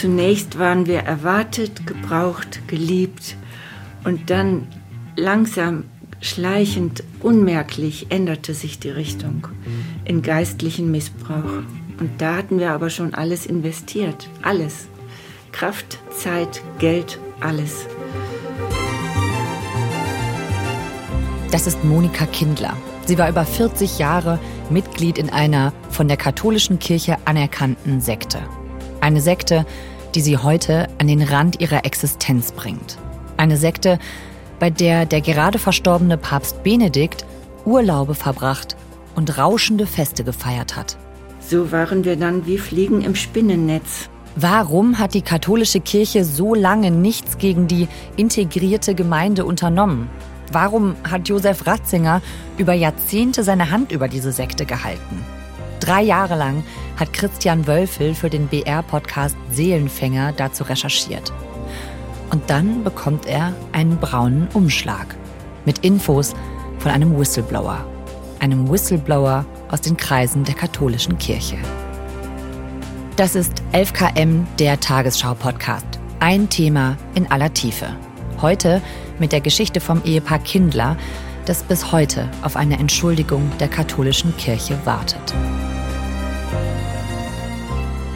Zunächst waren wir erwartet, gebraucht, geliebt und dann langsam, schleichend, unmerklich änderte sich die Richtung in geistlichen Missbrauch. Und da hatten wir aber schon alles investiert, alles. Kraft, Zeit, Geld, alles. Das ist Monika Kindler. Sie war über 40 Jahre Mitglied in einer von der katholischen Kirche anerkannten Sekte. Eine Sekte, die sie heute an den Rand ihrer Existenz bringt. Eine Sekte, bei der der gerade verstorbene Papst Benedikt Urlaube verbracht und rauschende Feste gefeiert hat. So waren wir dann wie Fliegen im Spinnennetz. Warum hat die katholische Kirche so lange nichts gegen die integrierte Gemeinde unternommen? Warum hat Josef Ratzinger über Jahrzehnte seine Hand über diese Sekte gehalten? Drei Jahre lang hat Christian Wölfel für den BR-Podcast Seelenfänger dazu recherchiert. Und dann bekommt er einen braunen Umschlag mit Infos von einem Whistleblower. Einem Whistleblower aus den Kreisen der katholischen Kirche. Das ist 11KM, der Tagesschau-Podcast. Ein Thema in aller Tiefe. Heute mit der Geschichte vom Ehepaar Kindler, das bis heute auf eine Entschuldigung der katholischen Kirche wartet.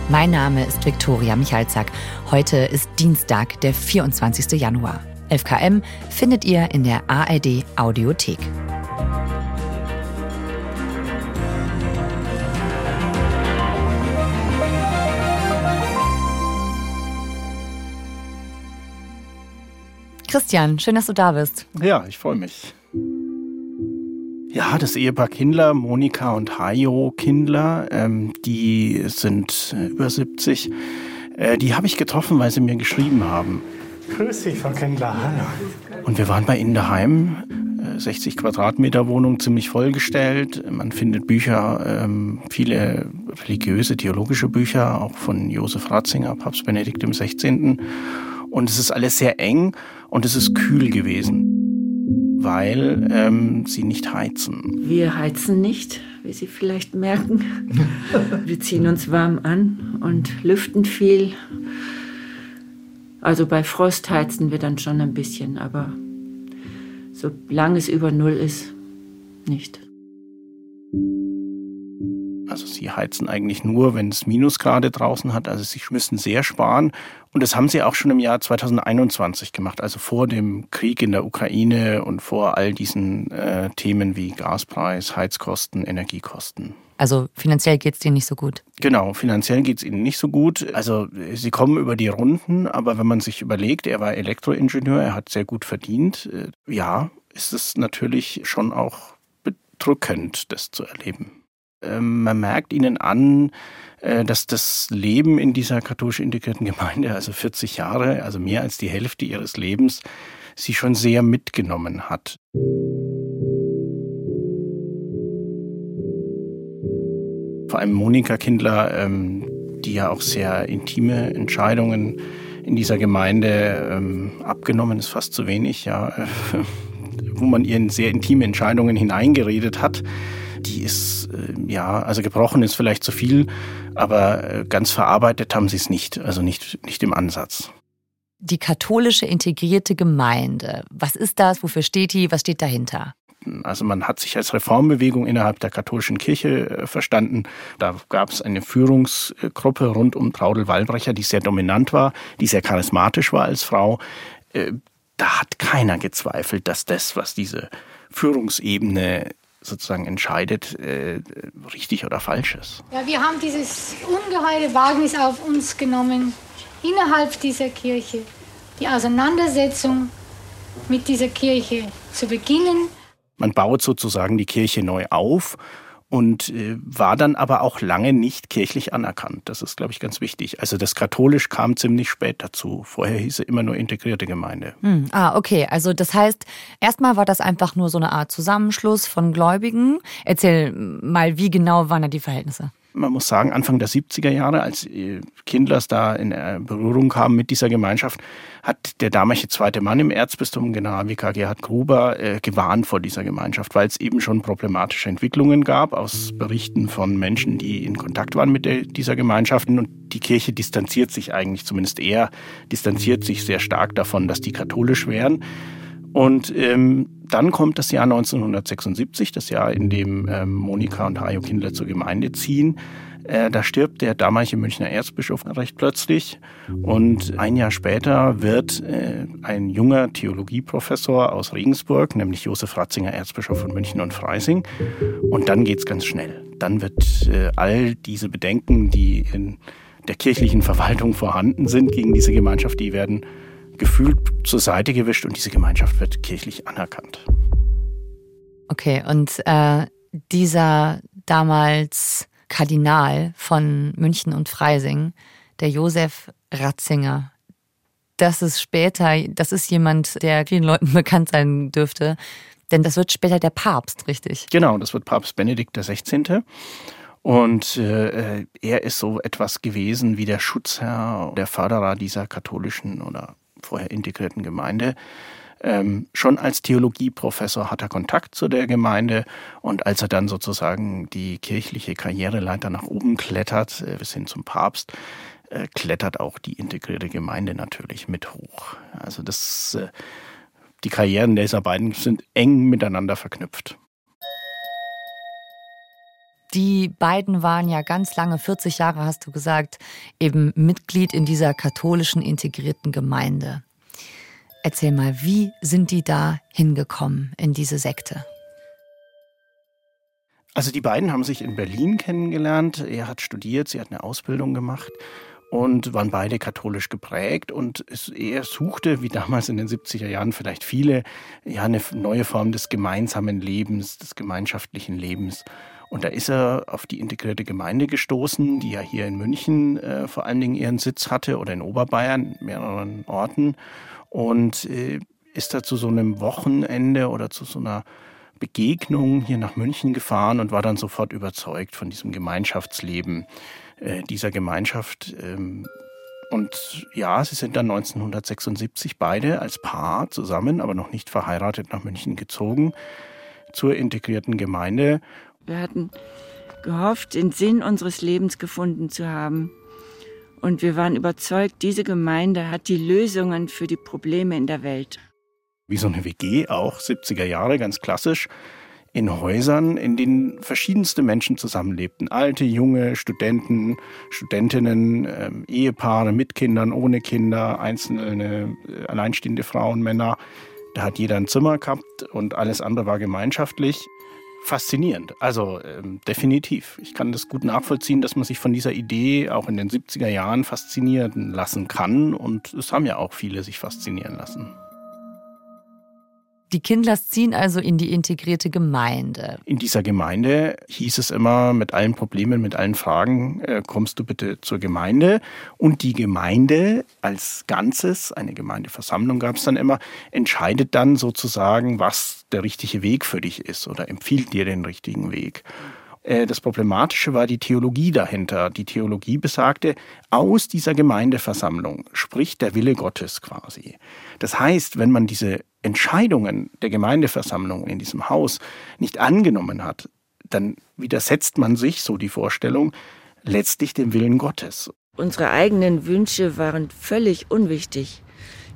Mein Name ist Viktoria Michalzack. Heute ist Dienstag, der 24. Januar. 11KM findet ihr in der ARD Audiothek. Christian, schön, dass du da bist. Ja, ich freue mich. Ja, das Ehepaar Kindler, Monika und Hajo Kindler, ähm, die sind äh, über 70. Äh, die habe ich getroffen, weil sie mir geschrieben haben. Grüß dich, Frau Kindler. Hallo. Und wir waren bei ihnen daheim. 60 äh, Quadratmeter Wohnung, ziemlich vollgestellt. Man findet Bücher, ähm, viele religiöse, theologische Bücher, auch von Josef Ratzinger, Papst Benedikt XVI. Und es ist alles sehr eng und es ist kühl gewesen, weil ähm, sie nicht heizen. Wir heizen nicht, wie Sie vielleicht merken. Wir ziehen uns warm an und lüften viel. Also bei Frost heizen wir dann schon ein bisschen, aber solange es über Null ist, nicht. Also sie heizen eigentlich nur, wenn es Minusgrade draußen hat. Also sie müssen sehr sparen. Und das haben sie auch schon im Jahr 2021 gemacht, also vor dem Krieg in der Ukraine und vor all diesen äh, Themen wie Gaspreis, Heizkosten, Energiekosten. Also finanziell geht es denen nicht so gut. Genau, finanziell geht es ihnen nicht so gut. Also sie kommen über die Runden, aber wenn man sich überlegt, er war Elektroingenieur, er hat sehr gut verdient, äh, ja, ist es natürlich schon auch bedrückend, das zu erleben. Ähm, man merkt ihnen an, äh, dass das Leben in dieser katholisch integrierten Gemeinde, also 40 Jahre, also mehr als die Hälfte ihres Lebens, sie schon sehr mitgenommen hat. Vor allem Monika Kindler, ähm, die ja auch sehr intime Entscheidungen in dieser Gemeinde ähm, abgenommen ist, fast zu wenig, ja, wo man ihr in sehr intime Entscheidungen hineingeredet hat die ist, äh, ja, also gebrochen ist vielleicht zu viel, aber äh, ganz verarbeitet haben sie es nicht, also nicht, nicht im Ansatz. Die katholische integrierte Gemeinde, was ist das, wofür steht die, was steht dahinter? Also man hat sich als Reformbewegung innerhalb der katholischen Kirche äh, verstanden. Da gab es eine Führungsgruppe rund um Traudel Wallbrecher, die sehr dominant war, die sehr charismatisch war als Frau. Da hat keiner gezweifelt, dass das, was diese Führungsebene sozusagen entscheidet, äh, richtig oder falsch ist. Ja, wir haben dieses ungeheure Wagnis auf uns genommen, innerhalb dieser Kirche die Auseinandersetzung mit dieser Kirche zu beginnen. Man baut sozusagen die Kirche neu auf und äh, war dann aber auch lange nicht kirchlich anerkannt. Das ist, glaube ich, ganz wichtig. Also das katholisch kam ziemlich spät dazu. Vorher hieß es immer nur integrierte Gemeinde. Hm. Ah, okay. Also das heißt, erstmal war das einfach nur so eine Art Zusammenschluss von Gläubigen. Erzähl mal, wie genau waren da die Verhältnisse? Man muss sagen, Anfang der 70er Jahre, als äh, Kindlers da in Berührung kamen mit dieser Gemeinschaft, hat der damalige zweite Mann im Erzbistum, Generalvikar Gerhard Gruber, äh, gewarnt vor dieser Gemeinschaft, weil es eben schon problematische Entwicklungen gab aus Berichten von Menschen, die in Kontakt waren mit der, dieser Gemeinschaft. Und die Kirche distanziert sich eigentlich, zumindest er distanziert sich sehr stark davon, dass die katholisch wären. Und ähm, dann kommt das Jahr 1976, das Jahr, in dem ähm, Monika und Hajo Kindler zur Gemeinde ziehen. Äh, da stirbt der damalige Münchner Erzbischof recht plötzlich. Und ein Jahr später wird äh, ein junger Theologieprofessor aus Regensburg, nämlich Josef Ratzinger, Erzbischof von München und Freising. Und dann geht's ganz schnell. Dann wird äh, all diese Bedenken, die in der kirchlichen Verwaltung vorhanden sind gegen diese Gemeinschaft, die werden gefühlt zur Seite gewischt und diese Gemeinschaft wird kirchlich anerkannt. Okay, und äh, dieser damals Kardinal von München und Freising, der Josef Ratzinger, das ist später, das ist jemand, der vielen Leuten bekannt sein dürfte, denn das wird später der Papst, richtig? Genau, das wird Papst Benedikt XVI. Und äh, er ist so etwas gewesen wie der Schutzherr, der Förderer dieser katholischen oder vorher integrierten Gemeinde. Ähm, schon als Theologieprofessor hat er Kontakt zu der Gemeinde und als er dann sozusagen die kirchliche Karriereleiter nach oben klettert, äh, bis hin zum Papst, äh, klettert auch die integrierte Gemeinde natürlich mit hoch. Also das, äh, die Karrieren dieser beiden sind eng miteinander verknüpft. Die beiden waren ja ganz lange, 40 Jahre hast du gesagt, eben Mitglied in dieser katholischen integrierten Gemeinde. Erzähl mal, wie sind die da hingekommen in diese Sekte? Also die beiden haben sich in Berlin kennengelernt. Er hat studiert, sie hat eine Ausbildung gemacht und waren beide katholisch geprägt. Und er suchte, wie damals in den 70er Jahren vielleicht viele, ja, eine neue Form des gemeinsamen Lebens, des gemeinschaftlichen Lebens. Und da ist er auf die integrierte Gemeinde gestoßen, die ja hier in München äh, vor allen Dingen ihren Sitz hatte oder in Oberbayern, mehreren Orten. Und äh, ist da zu so einem Wochenende oder zu so einer Begegnung hier nach München gefahren und war dann sofort überzeugt von diesem Gemeinschaftsleben äh, dieser Gemeinschaft. Ähm, und ja, sie sind dann 1976 beide als Paar zusammen, aber noch nicht verheiratet nach München gezogen zur integrierten Gemeinde wir hatten gehofft, den Sinn unseres Lebens gefunden zu haben. Und wir waren überzeugt, diese Gemeinde hat die Lösungen für die Probleme in der Welt. Wie so eine WG auch, 70er Jahre, ganz klassisch, in Häusern, in denen verschiedenste Menschen zusammenlebten. Alte, junge, Studenten, Studentinnen, äh, Ehepaare mit Kindern, ohne Kinder, einzelne äh, alleinstehende Frauen, Männer. Da hat jeder ein Zimmer gehabt und alles andere war gemeinschaftlich faszinierend. Also ähm, definitiv. Ich kann das gut nachvollziehen, dass man sich von dieser Idee auch in den 70er Jahren faszinieren lassen kann. Und es haben ja auch viele sich faszinieren lassen. Die Kindlers ziehen also in die integrierte Gemeinde. In dieser Gemeinde hieß es immer, mit allen Problemen, mit allen Fragen, äh, kommst du bitte zur Gemeinde. Und die Gemeinde als Ganzes, eine Gemeindeversammlung gab es dann immer, entscheidet dann sozusagen, was der richtige Weg für dich ist oder empfiehlt dir den richtigen Weg. Äh, das Problematische war die Theologie dahinter. Die Theologie besagte, aus dieser Gemeindeversammlung spricht der Wille Gottes quasi. Das heißt, wenn man diese Entscheidungen der Gemeindeversammlung in diesem Haus nicht angenommen hat, dann widersetzt man sich, so die Vorstellung, letztlich dem Willen Gottes. Unsere eigenen Wünsche waren völlig unwichtig.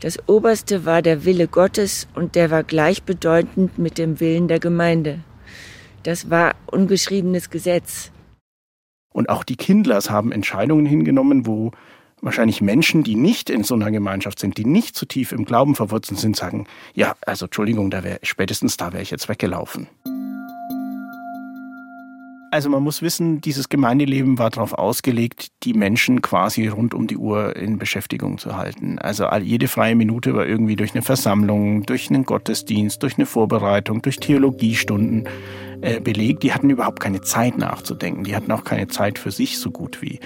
Das Oberste war der Wille Gottes und der war gleichbedeutend mit dem Willen der Gemeinde. Das war ungeschriebenes Gesetz. Und auch die Kindlers haben Entscheidungen hingenommen, wo wahrscheinlich Menschen, die nicht in so einer Gemeinschaft sind, die nicht zu tief im Glauben verwurzelt sind, sagen, ja, also Entschuldigung, da wäre spätestens da wäre ich jetzt weggelaufen. Also man muss wissen, dieses Gemeindeleben war darauf ausgelegt, die Menschen quasi rund um die Uhr in Beschäftigung zu halten. Also jede freie Minute war irgendwie durch eine Versammlung, durch einen Gottesdienst, durch eine Vorbereitung, durch Theologiestunden äh, belegt. Die hatten überhaupt keine Zeit nachzudenken. Die hatten auch keine Zeit für sich so gut wie.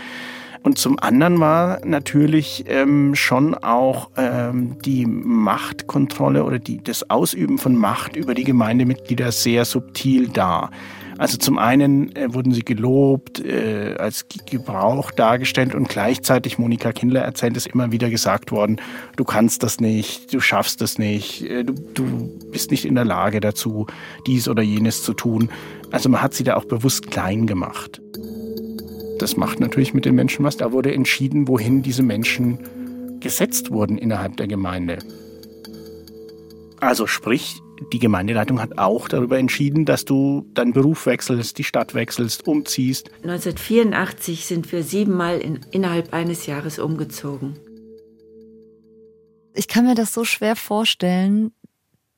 Und zum anderen war natürlich ähm, schon auch ähm, die Machtkontrolle oder die, das Ausüben von Macht über die Gemeindemitglieder sehr subtil da. Also zum einen äh, wurden sie gelobt, äh, als Gebrauch dargestellt und gleichzeitig, Monika Kindler erzählt, ist immer wieder gesagt worden, du kannst das nicht, du schaffst das nicht, äh, du, du bist nicht in der Lage dazu, dies oder jenes zu tun. Also man hat sie da auch bewusst klein gemacht. Das macht natürlich mit den Menschen was. Da wurde entschieden, wohin diese Menschen gesetzt wurden innerhalb der Gemeinde. Also sprich, die Gemeindeleitung hat auch darüber entschieden, dass du deinen Beruf wechselst, die Stadt wechselst, umziehst. 1984 sind wir siebenmal in, innerhalb eines Jahres umgezogen. Ich kann mir das so schwer vorstellen,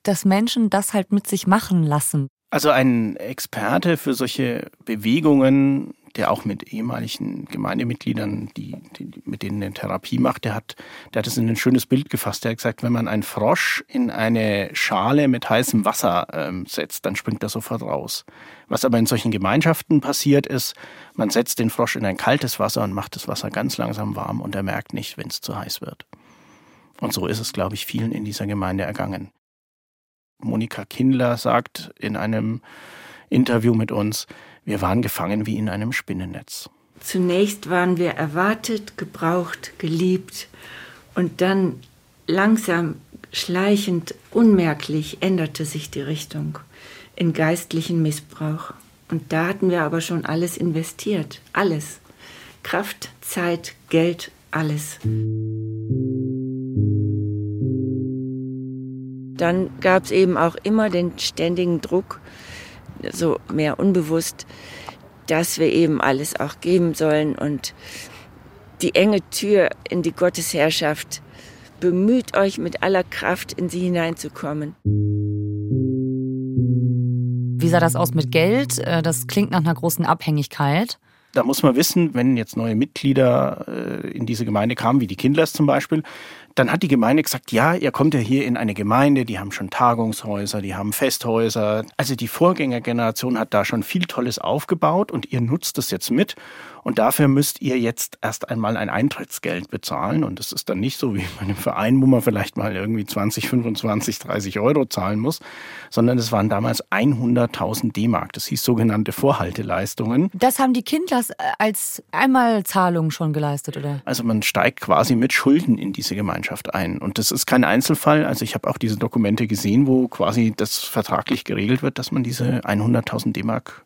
dass Menschen das halt mit sich machen lassen. Also ein Experte für solche Bewegungen der auch mit ehemaligen Gemeindemitgliedern, die, die, mit denen eine Therapie macht, der hat, der hat es in ein schönes Bild gefasst. Der hat gesagt, wenn man einen Frosch in eine Schale mit heißem Wasser ähm, setzt, dann springt er sofort raus. Was aber in solchen Gemeinschaften passiert ist, man setzt den Frosch in ein kaltes Wasser und macht das Wasser ganz langsam warm und er merkt nicht, wenn es zu heiß wird. Und so ist es, glaube ich, vielen in dieser Gemeinde ergangen. Monika Kindler sagt in einem Interview mit uns, wir waren gefangen wie in einem Spinnennetz. Zunächst waren wir erwartet, gebraucht, geliebt und dann langsam, schleichend, unmerklich änderte sich die Richtung in geistlichen Missbrauch. Und da hatten wir aber schon alles investiert, alles. Kraft, Zeit, Geld, alles. Dann gab es eben auch immer den ständigen Druck, so mehr unbewusst, dass wir eben alles auch geben sollen und die enge Tür in die Gottesherrschaft. Bemüht euch mit aller Kraft in sie hineinzukommen. Wie sah das aus mit Geld? Äh, das klingt nach einer großen Abhängigkeit. Da muss man wissen, wenn jetzt neue Mitglieder äh, in diese Gemeinde kamen, wie die Kindlers zum Beispiel, dann hat die Gemeinde gesagt, ja, ihr kommt ja hier in eine Gemeinde, die haben schon Tagungshäuser, die haben Festhäuser. Also die Vorgängergeneration hat da schon viel Tolles aufgebaut und ihr nutzt es jetzt mit. Und dafür müsst ihr jetzt erst einmal ein Eintrittsgeld bezahlen. Und das ist dann nicht so wie bei einem Verein, wo man vielleicht mal irgendwie 20, 25, 30 Euro zahlen muss, sondern es waren damals 100.000 D-Mark. Das hieß sogenannte Vorhalteleistungen. Das haben die Kindlers als Einmalzahlung schon geleistet, oder? Also man steigt quasi mit Schulden in diese Gemeinschaft ein. Und das ist kein Einzelfall. Also ich habe auch diese Dokumente gesehen, wo quasi das vertraglich geregelt wird, dass man diese 100.000 D-Mark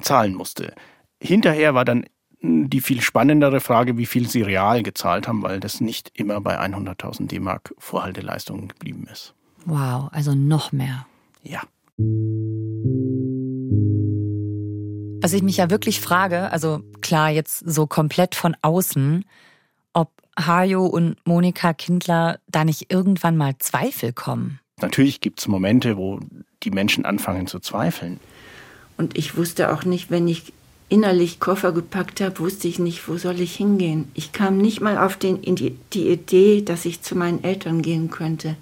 zahlen musste. Hinterher war dann die viel spannendere Frage, wie viel sie real gezahlt haben, weil das nicht immer bei 100.000 D-Mark Vorhalteleistungen geblieben ist. Wow, also noch mehr. Ja. Was ich mich ja wirklich frage, also klar, jetzt so komplett von außen, ob Hajo und Monika Kindler da nicht irgendwann mal Zweifel kommen. Natürlich gibt es Momente, wo die Menschen anfangen zu zweifeln. Und ich wusste auch nicht, wenn ich innerlich Koffer gepackt habe, wusste ich nicht, wo soll ich hingehen. Ich kam nicht mal auf den, die, die Idee, dass ich zu meinen Eltern gehen könnte.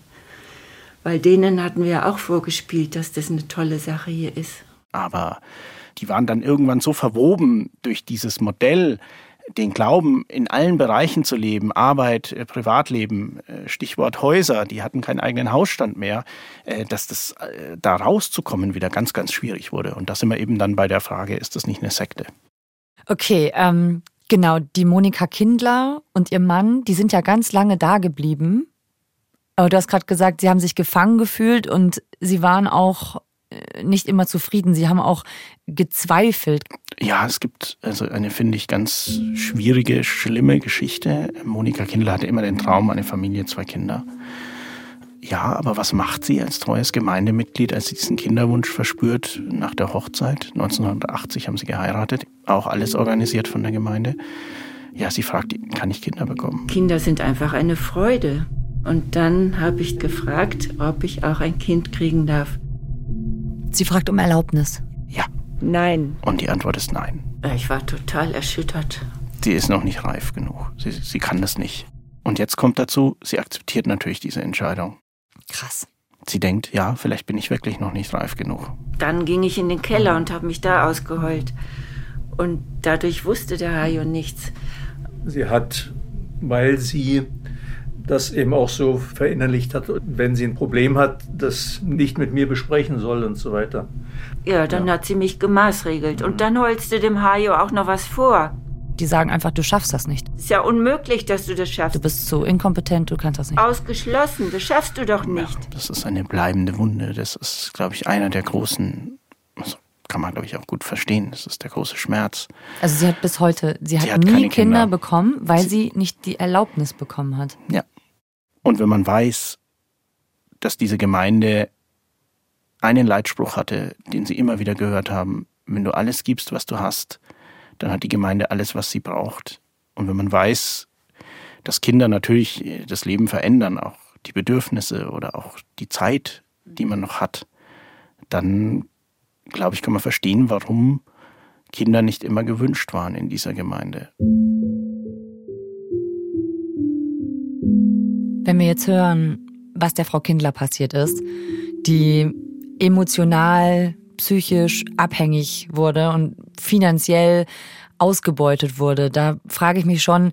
Weil denen hatten wir auch vorgespielt, dass das eine tolle Sache hier ist. Aber die waren dann irgendwann so verwoben durch dieses Modell, den Glauben in allen Bereichen zu leben, Arbeit, äh, Privatleben, äh, Stichwort Häuser, die hatten keinen eigenen Hausstand mehr, äh, dass das da rauszukommen wieder ganz, ganz schwierig wurde. Und da sind wir eben dann bei der Frage, ist das nicht eine Sekte? Okay, ähm, genau, die Monika Kindler und ihr Mann, die sind ja ganz lange da geblieben. Aber du hast gerade gesagt, sie haben sich gefangen gefühlt und sie waren auch nicht immer zufrieden. Sie haben auch gezweifelt. Ja, es gibt also eine, finde ich, ganz schwierige, schlimme Geschichte. Monika Kindler hatte immer den Traum, eine Familie, zwei Kinder. Ja, aber was macht sie als treues Gemeindemitglied, als sie diesen Kinderwunsch verspürt nach der Hochzeit? 1980 haben sie geheiratet, auch alles organisiert von der Gemeinde. Ja, sie fragt, kann ich Kinder bekommen? Kinder sind einfach eine Freude. Und dann habe ich gefragt, ob ich auch ein Kind kriegen darf. Sie fragt um Erlaubnis. Ja. Nein. Und die Antwort ist nein. Ich war total erschüttert. Sie ist noch nicht reif genug. Sie, sie kann das nicht. Und jetzt kommt dazu, sie akzeptiert natürlich diese Entscheidung. Krass. Sie denkt, ja, vielleicht bin ich wirklich noch nicht reif genug. Dann ging ich in den Keller und habe mich da ausgeheult. Und dadurch wusste der Hajo nichts. Sie hat, weil sie das eben auch so verinnerlicht hat, wenn sie ein Problem hat, das nicht mit mir besprechen soll und so weiter. Ja, dann hat sie mich gemaßregelt. Und dann holst du dem Hajo auch noch was vor. Die sagen einfach, du schaffst das nicht. Ist ja unmöglich, dass du das schaffst. Du bist so inkompetent, du kannst das nicht. Ausgeschlossen, das schaffst du doch nicht. Das ist eine bleibende Wunde. Das ist, glaube ich, einer der großen, also kann man, glaube ich, auch gut verstehen. Das ist der große Schmerz. Also sie hat bis heute, sie hat, hat nie Kinder. Kinder. bekommen, weil sie nicht die Erlaubnis bekommen hat. Ja. Und wenn man weiß, dass diese Gemeinde einen Leitspruch hatte, den sie immer wieder gehört haben, wenn du alles gibst, was du hast, dann hat die Gemeinde alles, was sie braucht. Und wenn man weiß, dass Kinder natürlich das Leben verändern, auch die Bedürfnisse oder auch die Zeit, die man noch hat, dann glaube ich, kann man verstehen, warum Kinder nicht immer gewünscht waren in dieser Gemeinde. Wenn wir jetzt hören, was der Frau Kindler passiert ist, die emotional, psychisch abhängig wurde und finanziell ausgebeutet wurde, da frage ich mich schon,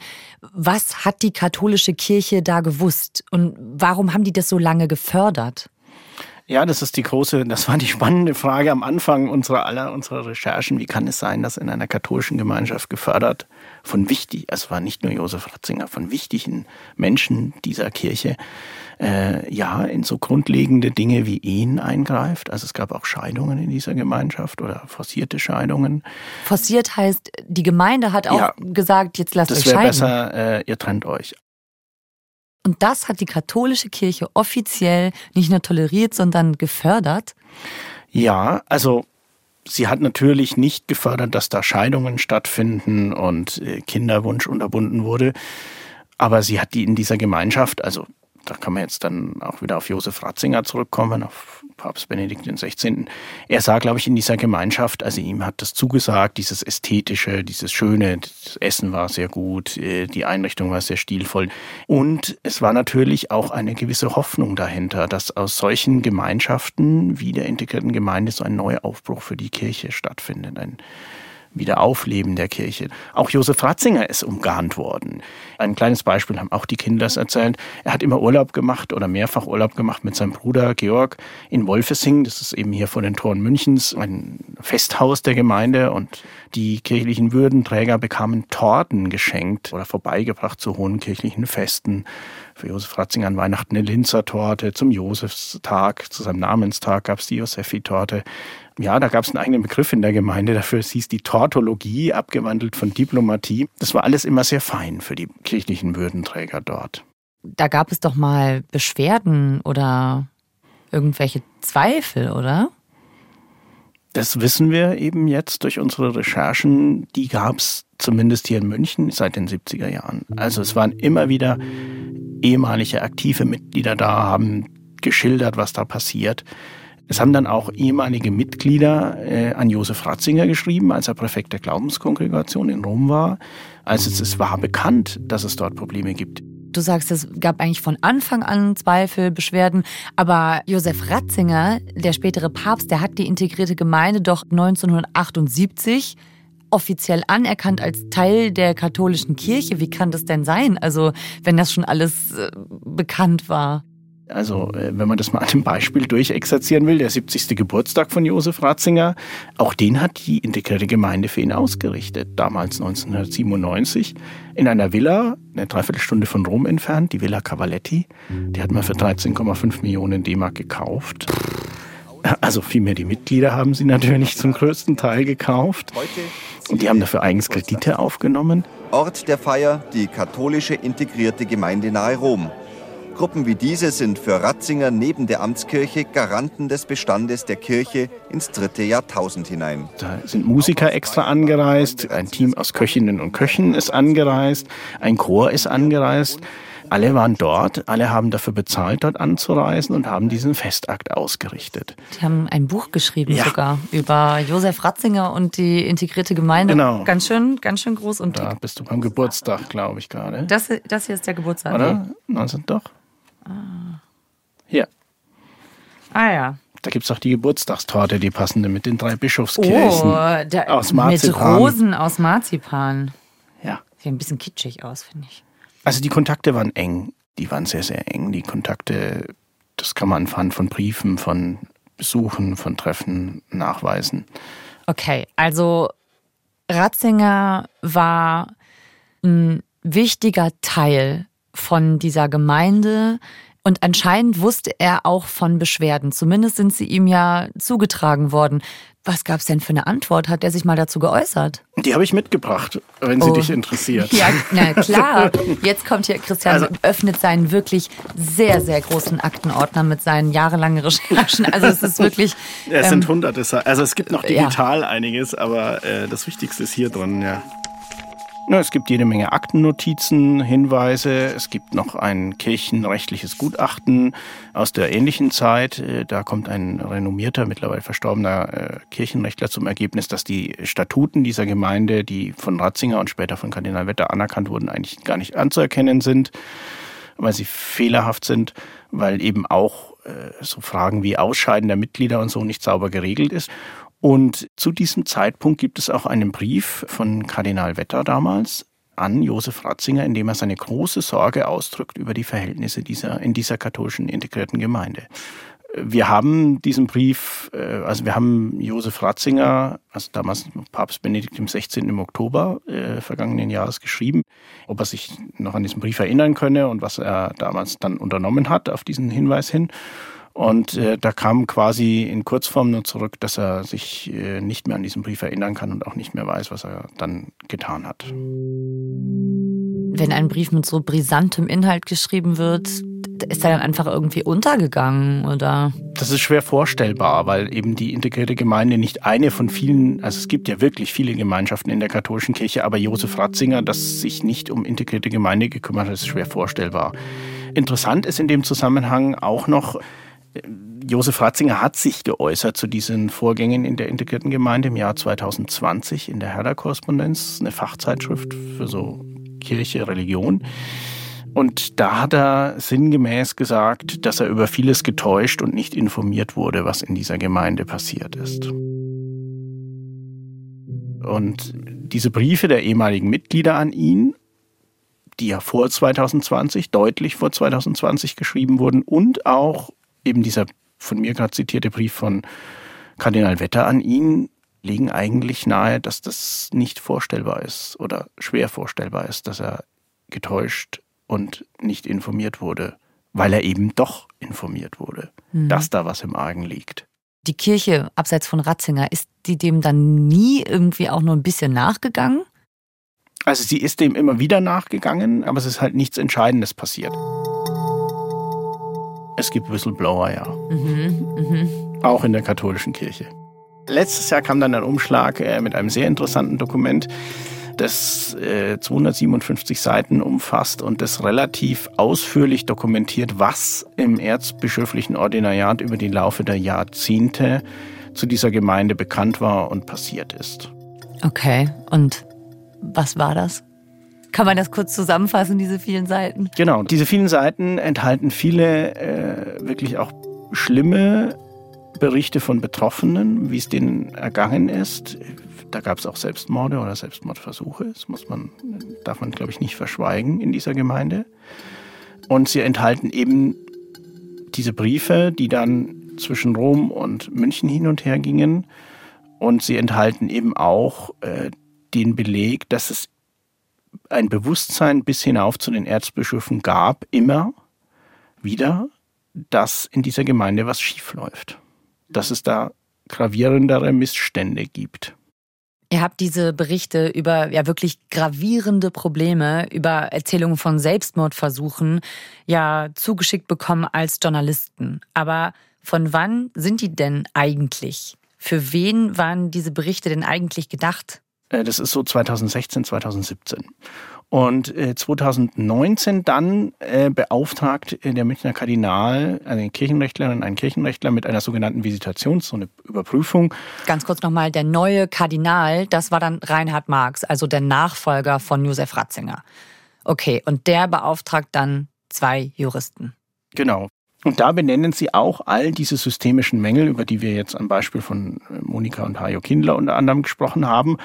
was hat die katholische Kirche da gewusst und warum haben die das so lange gefördert? Ja, das ist die große, das war die spannende Frage am Anfang unserer aller unserer Recherchen. Wie kann es sein, dass in einer katholischen Gemeinschaft gefördert von wichtig, es war nicht nur Josef Ratzinger, von wichtigen Menschen dieser Kirche, äh, ja, in so grundlegende Dinge wie Ehen eingreift. Also es gab auch Scheidungen in dieser Gemeinschaft oder forcierte Scheidungen. Forciert heißt, die Gemeinde hat auch Ja. gesagt, jetzt lasst Das euch wäre scheiden. besser, äh, ihr trennt euch. Und das hat die katholische Kirche offiziell nicht nur toleriert, sondern gefördert. Ja, also sie hat natürlich nicht gefördert, dass da Scheidungen stattfinden und äh, Kinderwunsch unterbunden wurde. Aber sie hat die in dieser Gemeinschaft, also da kann man jetzt dann auch wieder auf Josef Ratzinger zurückkommen, auf Papst Benedikt XVI. Er sah, glaube ich, in dieser Gemeinschaft, also ihm hat das zugesagt, dieses Ästhetische, dieses Schöne, das Essen war sehr gut, äh, die Einrichtung war sehr stilvoll. Und es war natürlich auch eine gewisse Hoffnung dahinter, dass aus solchen Gemeinschaften wie der integrierten Gemeinde so ein Neuaufbruch für die Kirche stattfindet. Ein Wiederaufleben der Kirche. Auch Josef Ratzinger ist umgarnt worden. Ein kleines Beispiel haben auch die Kinder das erzählt. Er hat immer Urlaub gemacht oder mehrfach Urlaub gemacht mit seinem Bruder Georg in Wolfesing. Das ist eben hier vor den Toren Münchens, ein Festhaus der Gemeinde. Und die kirchlichen Würdenträger bekamen Torten geschenkt oder vorbeigebracht zu hohen kirchlichen Festen. Für Josef Ratzinger an Weihnachten eine Linzer Torte, zum Josefstag, zu seinem Namenstag gab es die Josefi-Torte. Ja, da gab es einen eigenen Begriff in der Gemeinde dafür. Es hieß die Tortologie, abgewandelt von Diplomatie. Das war alles immer sehr fein für die kirchlichen Würdenträger dort. Da gab es doch mal Beschwerden oder irgendwelche Zweifel, oder? Das wissen wir eben jetzt durch unsere Recherchen. Die gab es zumindest hier in München seit den 70er Jahren. Also es waren immer wieder ehemalige aktive Mitglieder da, haben geschildert, was da passiert. Es haben dann auch ehemalige Mitglieder äh, an Josef Ratzinger geschrieben, als er Präfekt der Glaubenskongregation in Rom war. Also es, es war bekannt, dass es dort Probleme gibt. Du sagst, es gab eigentlich von Anfang an Zweifel, Beschwerden, aber Josef Ratzinger, der spätere Papst, der hat die integrierte Gemeinde doch 1978 offiziell anerkannt als Teil der katholischen Kirche. Wie kann das denn sein? Also, wenn das schon alles äh, bekannt war. Also, äh, wenn man das mal an dem Beispiel durchexerzieren will, der 70. Geburtstag von Josef Ratzinger, auch den hat die integrierte Gemeinde für ihn ausgerichtet. Damals 1997 in einer Villa, eine Dreiviertelstunde von Rom entfernt, die Villa Cavaletti. Die hat man für 13,5 Millionen D-Mark gekauft. Also vielmehr die Mitglieder haben sie natürlich zum größten Teil gekauft. Und die haben dafür eigens Kredite aufgenommen. Ort der Feier die katholische integrierte Gemeinde nahe Rom. Gruppen wie diese sind für Ratzinger neben der Amtskirche Garanten des Bestandes der Kirche ins dritte Jahrtausend hinein. Da sind Musiker extra angereist, ein Team aus Köchinnen und Köchen ist angereist, ein Chor ist angereist. Alle waren dort, alle haben dafür bezahlt, dort anzureisen und haben diesen Festakt ausgerichtet. Die haben ein Buch geschrieben Ja. sogar über Josef Ratzinger und die integrierte Gemeinde. Genau. Ganz schön, ganz schön groß und Da dick. bist du beim Geburtstag, glaube ich gerade. Das, das hier ist der Geburtstag. Oder? 19 doch. Hier, Ah ja. da gibt es auch die Geburtstagstorte, die passende mit den drei Bischofskirchen. Oh, da, aus mit. Rosen aus Marzipan. Ja. Sieht ein bisschen kitschig aus, finde ich. Also die Kontakte waren eng. Die waren sehr, sehr eng. Die Kontakte, das kann man anhand von Briefen, von Besuchen, von Treffen, Nachweisen. Okay, also Ratzinger war ein wichtiger Teil von dieser Gemeinde. Und anscheinend wusste er auch von Beschwerden. Zumindest sind sie ihm ja zugetragen worden. Was gab es denn für eine Antwort? Hat er sich mal dazu geäußert? Die habe ich mitgebracht, wenn sie oh. dich interessiert. Ja, na klar. Jetzt kommt hier Christian also, öffnet seinen wirklich sehr, sehr großen Aktenordner mit seinen jahrelangen Recherchen. Also es ist wirklich. Ja, es ähm, sind hunderte. Also es gibt noch digital ja. einiges, aber äh, das Wichtigste ist hier drin, ja. Es gibt jede Menge Aktennotizen, Hinweise. Es gibt noch ein kirchenrechtliches Gutachten aus der ähnlichen Zeit. Äh, da kommt ein renommierter, mittlerweile verstorbener äh, Kirchenrechtler zum Ergebnis, dass die Statuten dieser Gemeinde, die von Ratzinger und später von Kardinal Wetter anerkannt wurden, eigentlich gar nicht anzuerkennen sind, weil sie fehlerhaft sind, weil eben auch äh, so Fragen wie Ausscheiden der Mitglieder und so nicht sauber geregelt ist. Und zu diesem Zeitpunkt gibt es auch einen Brief von Kardinal Wetter damals an Josef Ratzinger, in dem er seine große Sorge ausdrückt über die Verhältnisse dieser, in dieser katholischen integrierten Gemeinde. Wir haben diesen Brief, äh, also wir haben Josef Ratzinger, also damals Papst Benedikt 16. im Oktober äh, vergangenen Jahres geschrieben, ob er sich noch an diesen Brief erinnern könne und was er damals dann unternommen hat auf diesen Hinweis hin. Und äh, da kam quasi in Kurzform nur zurück, dass er sich äh, nicht mehr an diesen Brief erinnern kann und auch nicht mehr weiß, was er dann getan hat. Wenn ein Brief mit so brisantem Inhalt geschrieben wird, ist er dann einfach irgendwie untergegangen, oder? Das ist schwer vorstellbar, weil eben die integrierte Gemeinde nicht eine von vielen, also es gibt ja wirklich viele Gemeinschaften in der katholischen Kirche, aber Josef Ratzinger, das sich nicht um integrierte Gemeinde gekümmert hat, ist schwer vorstellbar. Interessant ist in dem Zusammenhang auch noch, Josef Ratzinger hat sich geäußert zu diesen Vorgängen in der integrierten Gemeinde im Jahr 2020 in der Herder-Korrespondenz, eine Fachzeitschrift für so Kirche, Religion. Und da hat er sinngemäß gesagt, dass er über vieles getäuscht und nicht informiert wurde, was in dieser Gemeinde passiert ist. Und diese Briefe der ehemaligen Mitglieder an ihn, die ja vor 2020, deutlich vor 2020 geschrieben wurden und auch eben dieser von mir gerade zitierte Brief von Kardinal Wetter an ihn legen eigentlich nahe, dass das nicht vorstellbar ist oder schwer vorstellbar ist, dass er getäuscht und nicht informiert wurde, weil er eben doch informiert wurde, mhm. dass da was im Argen liegt. Die Kirche abseits von Ratzinger, ist die dem dann nie irgendwie auch nur ein bisschen nachgegangen? Also sie ist dem immer wieder nachgegangen, aber es ist halt nichts Entscheidendes passiert. Es gibt Whistleblower, ja. Mhm, mh. Auch in der katholischen Kirche. Letztes Jahr kam dann ein Umschlag äh, mit einem sehr interessanten Dokument, das äh, 257 Seiten umfasst und das relativ ausführlich dokumentiert, was im erzbischöflichen Ordinariat über die Laufe der Jahrzehnte zu dieser Gemeinde bekannt war und passiert ist. Okay, und was war das? Kann man das kurz zusammenfassen, diese vielen Seiten? Genau, diese vielen Seiten enthalten viele äh, wirklich auch schlimme Berichte von Betroffenen, wie es denen ergangen ist. Da gab es auch Selbstmorde oder Selbstmordversuche. Das muss man, darf man, glaube ich, nicht verschweigen in dieser Gemeinde. Und sie enthalten eben diese Briefe, die dann zwischen Rom und München hin und her gingen. Und sie enthalten eben auch äh, den Beleg, dass es ein Bewusstsein bis hinauf zu den Erzbischöfen gab, immer wieder, dass in dieser Gemeinde was schiefläuft. Dass es da gravierendere Missstände gibt. Ihr habt diese Berichte über ja wirklich gravierende Probleme, über Erzählungen von Selbstmordversuchen ja zugeschickt bekommen als Journalisten. Aber von wann sind die denn eigentlich? Für wen waren diese Berichte denn eigentlich gedacht? Äh, das ist so 2016, 2017. Und 2019 äh, dann äh, beauftragt der Münchner Kardinal eine Kirchenrechtlerin und einen Kirchenrechtler mit einer sogenannten Visitations-, so eine Überprüfung. Ganz kurz nochmal, der neue Kardinal, das war dann Reinhard Marx, also der Nachfolger von Josef Ratzinger. Okay, und der beauftragt dann zwei Juristen. Genau. Und da benennen sie auch all diese systemischen Mängel, über die wir jetzt am Beispiel von Monika und Hajo Kindler unter anderem gesprochen haben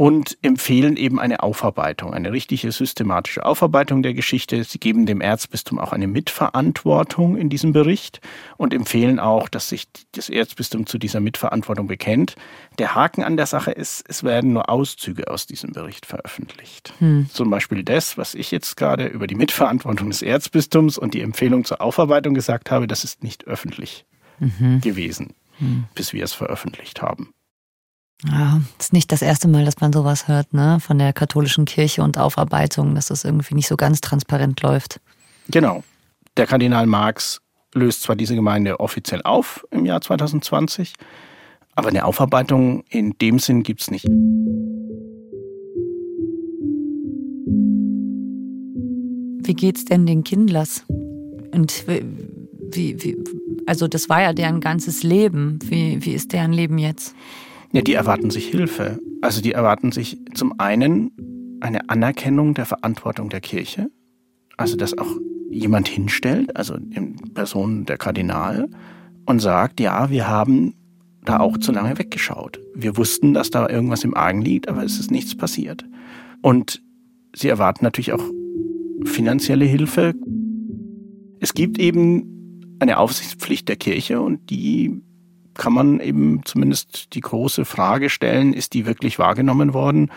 und empfehlen eben eine Aufarbeitung, eine richtige systematische Aufarbeitung der Geschichte. Sie geben dem Erzbistum auch eine Mitverantwortung in diesem Bericht und empfehlen auch, dass sich das Erzbistum zu dieser Mitverantwortung bekennt. Der Haken an der Sache ist, es werden nur Auszüge aus diesem Bericht veröffentlicht. Hm. Zum Beispiel das, was ich jetzt gerade über die Mitverantwortung des Erzbistums und die Empfehlung zur Aufarbeitung gesagt habe, das ist nicht öffentlich mhm. gewesen, hm. bis wir es veröffentlicht haben. Ja, ist nicht das erste Mal, dass man sowas hört, ne? Von der katholischen Kirche und Aufarbeitung, dass das irgendwie nicht so ganz transparent läuft. Genau. Der Kardinal Marx löst zwar diese Gemeinde offiziell auf im Jahr 2020, aber eine Aufarbeitung in dem Sinn gibt es nicht. Wie geht's denn den Kindlers? Und wie, wie, also das war ja deren ganzes Leben. Wie, wie ist deren Leben jetzt? Ja, die erwarten sich Hilfe. Also die erwarten sich zum einen eine Anerkennung der Verantwortung der Kirche, also dass auch jemand hinstellt, also in Person der Kardinal, und sagt, ja, wir haben da auch zu lange weggeschaut. Wir wussten, dass da irgendwas im Argen liegt, aber es ist nichts passiert. Und sie erwarten natürlich auch finanzielle Hilfe. Es gibt eben eine Aufsichtspflicht der Kirche und die kann man eben zumindest die große Frage stellen, ist die wirklich wahrgenommen worden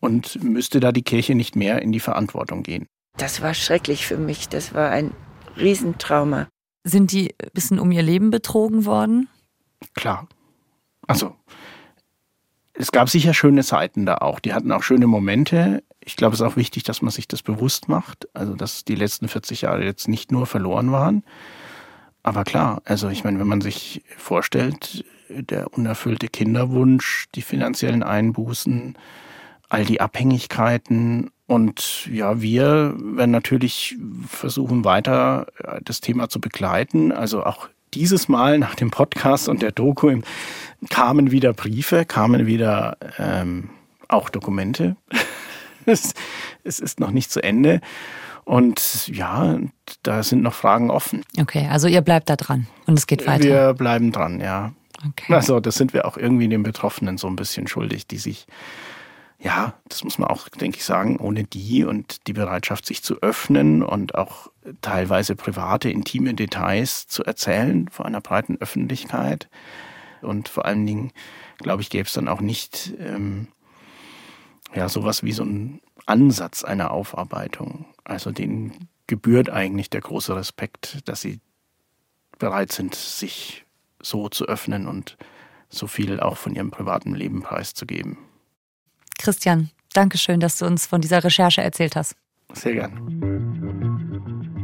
und müsste da die Kirche nicht mehr in die Verantwortung gehen? Das war schrecklich für mich. Das war ein Riesentrauma. Sind die ein bisschen um ihr Leben betrogen worden? Klar. Also, es gab sicher schöne Zeiten da auch. Die hatten auch schöne Momente. Ich glaube, es ist auch wichtig, dass man sich das bewusst macht. Also, dass die letzten 40 Jahre jetzt nicht nur verloren waren. Aber klar, also ich meine, wenn man sich vorstellt, der unerfüllte Kinderwunsch, die finanziellen Einbußen, all die Abhängigkeiten und ja, wir werden natürlich versuchen weiter äh, das Thema zu begleiten. Also auch dieses Mal nach dem Podcast und der Doku kamen wieder Briefe, kamen wieder ähm, auch Dokumente. es, es ist noch nicht zu Ende. Und ja, da sind noch Fragen offen. Okay, also ihr bleibt da dran und es geht weiter. Wir bleiben dran, ja. Okay. Also das sind wir auch irgendwie den Betroffenen so ein bisschen schuldig, die sich, ja, das muss man auch, denke ich, sagen, ohne die und die Bereitschaft, sich zu öffnen und auch teilweise private, intime Details zu erzählen vor einer breiten Öffentlichkeit. Und vor allen Dingen, glaube ich, gäbe es dann auch nicht ähm, ja sowas wie so ein Ansatz einer Aufarbeitung. Also denen gebührt eigentlich der große Respekt, dass sie bereit sind, sich so zu öffnen und so viel auch von ihrem privaten Leben preiszugeben. Christian, danke schön, dass du uns von dieser Recherche erzählt hast. Sehr gern.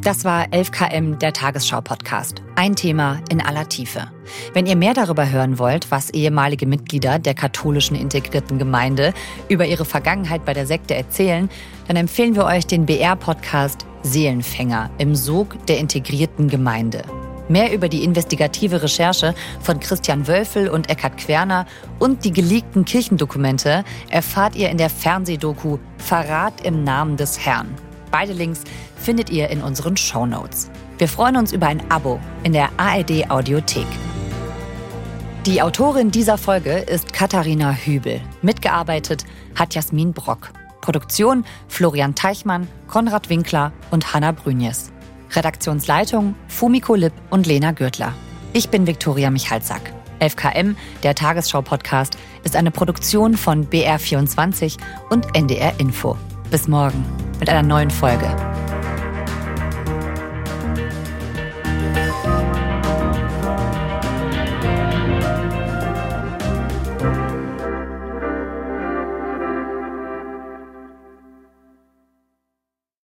Das war 11KM, der Tagesschau-Podcast. Ein Thema in aller Tiefe. Wenn ihr mehr darüber hören wollt, was ehemalige Mitglieder der katholischen integrierten Gemeinde über ihre Vergangenheit bei der Sekte erzählen, dann empfehlen wir euch den BR-Podcast Seelenfänger im Sog der integrierten Gemeinde. Mehr über die investigative Recherche von Christian Wölfel und Eckhard Querner und die geleakten Kirchendokumente erfahrt ihr in der Fernsehdoku Verrat im Namen des Herrn. Beide Links findet ihr in unseren Show Notes. Wir freuen uns über ein Abo in der ARD Audiothek. Die Autorin dieser Folge ist Katharina Hübel. Mitgearbeitet hat Jasmin Brock. Produktion Florian Teichmann, Konrad Winkler und Hanna Brünjes. Redaktionsleitung Fumiko Lipp und Lena Gürtler. Ich bin Viktoria Michalzack. 11KM, der Tagesschau-Podcast, ist eine Produktion von BR24 und NDR Info. Bis morgen mit einer neuen Folge.